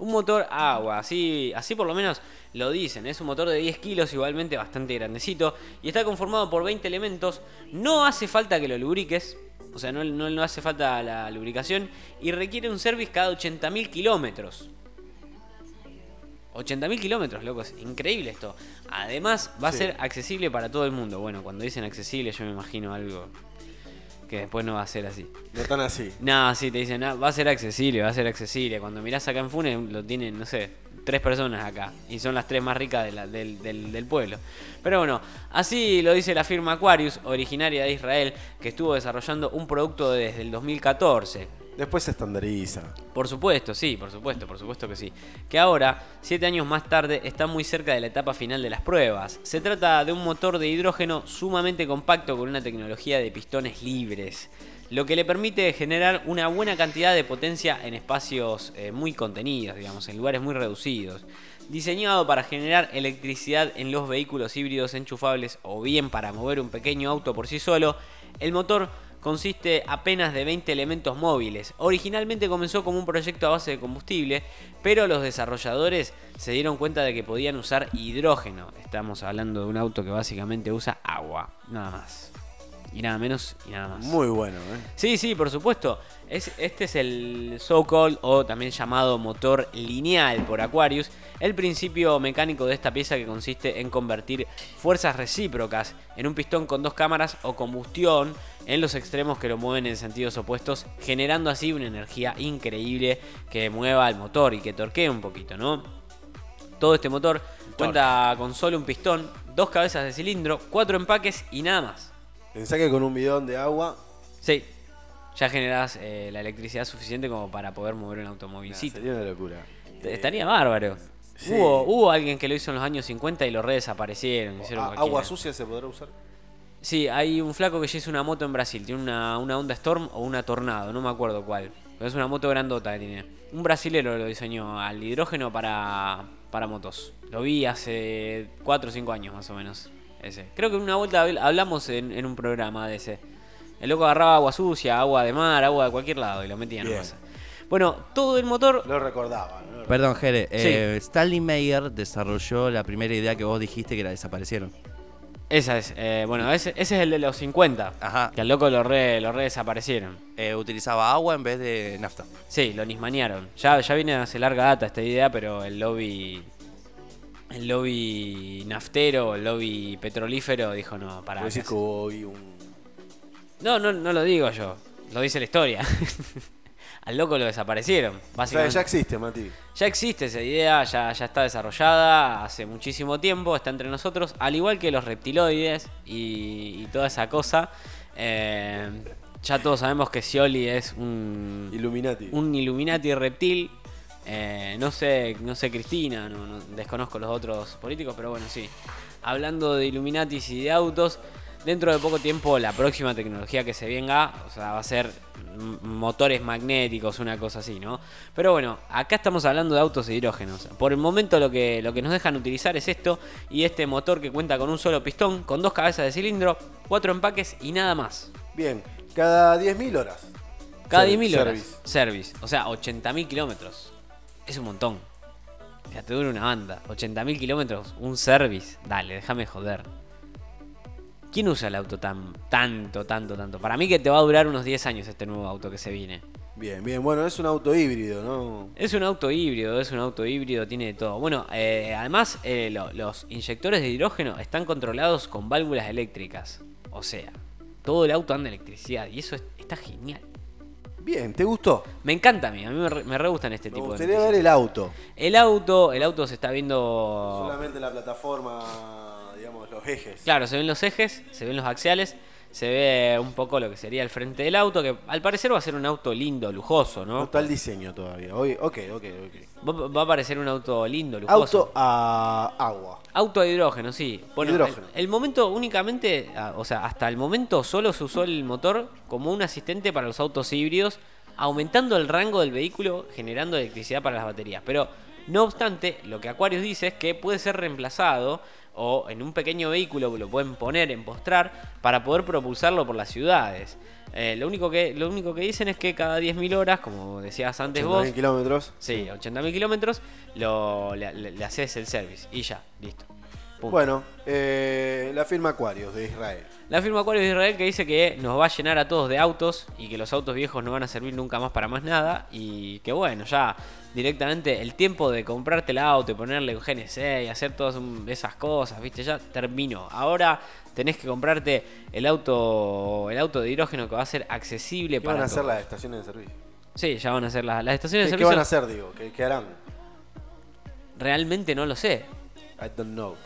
Un motor agua, así, así por lo menos lo dicen. Es un motor de 10 kilos, igualmente bastante grandecito. Y está conformado por 20 elementos. No hace falta que lo lubriques. O sea, no, no, no hace falta la lubricación. Y requiere un service cada 80.000 kilómetros. 80.000 kilómetros, loco, es increíble esto. Además, va a Sí. ser accesible para todo el mundo. Bueno, cuando dicen accesible, yo me imagino algo que después no va a ser así. No tan así. No, sí, te dicen, "Ah, va a ser accesible, va a ser accesible. Cuando mirás acá en Funes, lo tienen, no sé, tres personas acá. Y son las tres más ricas de la- del, del- del pueblo. Pero bueno, así lo dice la firma Aquarius, originaria de Israel, que estuvo desarrollando un producto desde el 2014. Después se estandariza. Por supuesto, sí, por supuesto, por supuesto que sí. Que ahora, siete años más tarde, está muy cerca de la etapa final de las pruebas. Se trata de un motor de hidrógeno sumamente compacto con una tecnología de pistones libres, lo que le permite generar una buena cantidad de potencia en espacios eh, muy contenidos, digamos, en lugares muy reducidos. Diseñado para generar electricidad en los vehículos híbridos enchufables o bien para mover un pequeño auto por sí solo, el motor consiste apenas de 20 elementos móviles. Originalmente comenzó como un proyecto a base de combustible, pero los desarrolladores se dieron cuenta de que podían usar hidrógeno. Estamos hablando de un auto que básicamente usa agua, nada más. Y nada menos y nada más. Muy bueno, ¿eh? Sí, sí, por supuesto. Es, este es el so-called o también llamado motor lineal por Aquarius, el principio mecánico de esta pieza que consiste en convertir fuerzas recíprocas en un pistón con dos cámaras o combustión en los extremos que lo mueven en sentidos opuestos, generando así una energía increíble que mueva el motor y que torquee un poquito, ¿no? Todo este motor cuenta con solo un pistón, dos cabezas de cilindro, cuatro empaques y nada más. Pensá que con un bidón de agua Sí, ya generás eh, la electricidad suficiente como para poder mover un nah, automovilcito. sería una locura. Estaría bárbaro. sí. Hubo, hubo alguien que lo hizo en los años 50 y lo re desaparecieron. hicieron A- cualquiera. ¿Agua sucia se podrá usar? Sí, hay un flaco que ya hizo una moto en Brasil. Tiene una, una Honda Storm o una Tornado, no me acuerdo cuál. Pero es una moto grandota que tiene. Un brasilero lo diseñó al hidrógeno para, para motos. Lo vi hace 4 o 5 años más o menos. Ese. Creo que en una vuelta habl- hablamos en, en un programa de ese. El loco agarraba agua sucia, agua de mar, agua de cualquier lado y lo metía en Bien. masa. Bueno, todo el motor. Lo recordaba, ¿no? Perdón, Jere. eh, Stanley Meyer desarrolló la primera idea que vos dijiste que la desaparecieron. Esa es. eh, bueno, ese, ese es el de los 50. Ajá. Que al loco lo re, lo re desaparecieron. Eh, utilizaba agua en vez de nafta. Sí, lo nismanearon. Ya, ya viene hace larga data esta idea, pero el lobby. El lobby naftero, el lobby petrolífero dijo no, para. Decís que hubo hoy un... No, no, no lo digo yo. Lo dice la historia. Al loco lo desaparecieron, O sea, básicamente. ya existe, Mati. Ya existe esa idea, ya, ya está desarrollada hace muchísimo tiempo, está entre nosotros, al igual que los reptiloides y, y toda esa cosa. Eh, ya todos sabemos que Scioli es un, Illuminati. un Illuminati reptil. Eh, no sé, no sé Cristina, no, no- desconozco los otros políticos, pero bueno, sí. Hablando de Illuminatis y de autos, dentro de poco tiempo la próxima tecnología que se venga, o sea, va a ser motores magnéticos, una cosa así, ¿no? Pero bueno, acá estamos hablando de autos de hidrógenos. Por el momento lo que, lo que nos dejan utilizar es esto y este motor que cuenta con un solo pistón, con dos cabezas de cilindro, cuatro empaques y nada más. Bien, cada 10.000 horas. Cada Ser- 10.000 horas. service. Service. O sea, 80.000 kilómetros. Es un montón. O sea, te dura una banda. 80.000 kilómetros, un service. Dale, déjame joder. ¿Quién usa el auto tan, tanto, tanto, tanto? Para mí que te va a durar unos 10 años este nuevo auto que se viene. Bien, bien. Bueno, es un auto híbrido, ¿no? Es un auto híbrido, es un auto híbrido, tiene de todo. Bueno, eh, además eh, lo- los inyectores de hidrógeno están controlados con válvulas eléctricas. O sea, todo el auto anda electricidad y eso es- está genial. Bien, ¿te gustó? Me encanta a mí, a mí me re, me re gustan este Me tipo de gustaría noticias. ver el auto. El auto, el auto se está viendo. Solamente la plataforma, digamos, los ejes. Claro, se ven los ejes, se ven los axiales, se ve un poco lo que sería el frente del auto, que al parecer va a ser un auto lindo, lujoso, No ¿no? está el diseño todavía. Hoy, ok, ok, ok. Va, va a parecer un auto lindo, lujoso. Auto a agua. Auto a hidrógeno, sí. Bueno, Hidrógeno. El, el momento únicamente, o sea, hasta el momento solo se usó el motor como un asistente para los autos híbridos, aumentando el rango del vehículo, generando electricidad para las baterías. Pero, no obstante, lo que Aquarius dice es que puede ser reemplazado o en un pequeño vehículo lo pueden poner en postrar para poder propulsarlo por las ciudades. Eh, lo, único que, lo único que dicen es que cada 10.000 horas, como decías antes vos, 80.000 kilómetros. sí, 80.000 kilómetros, lo, le, le- le haces el service y ya, listo. Punto. Bueno, eh, la firma Aquarius de Israel. La firma Acuarios de Israel que dice que nos va a llenar a todos de autos y que los autos viejos no van a servir nunca más para más nada y que bueno, ya directamente el tiempo de comprarte el auto y ponerle un GNC y hacer todas esas cosas, viste, ya terminó. Ahora tenés que comprarte el auto el auto de hidrógeno que va a ser accesible ¿Qué para van a hacer las estaciones de servicio? Sí, ya van a ser las, las estaciones ¿Qué, de qué servicio. van a hacer, digo? ¿Qué, qué harán? Realmente no lo sé. I don't know.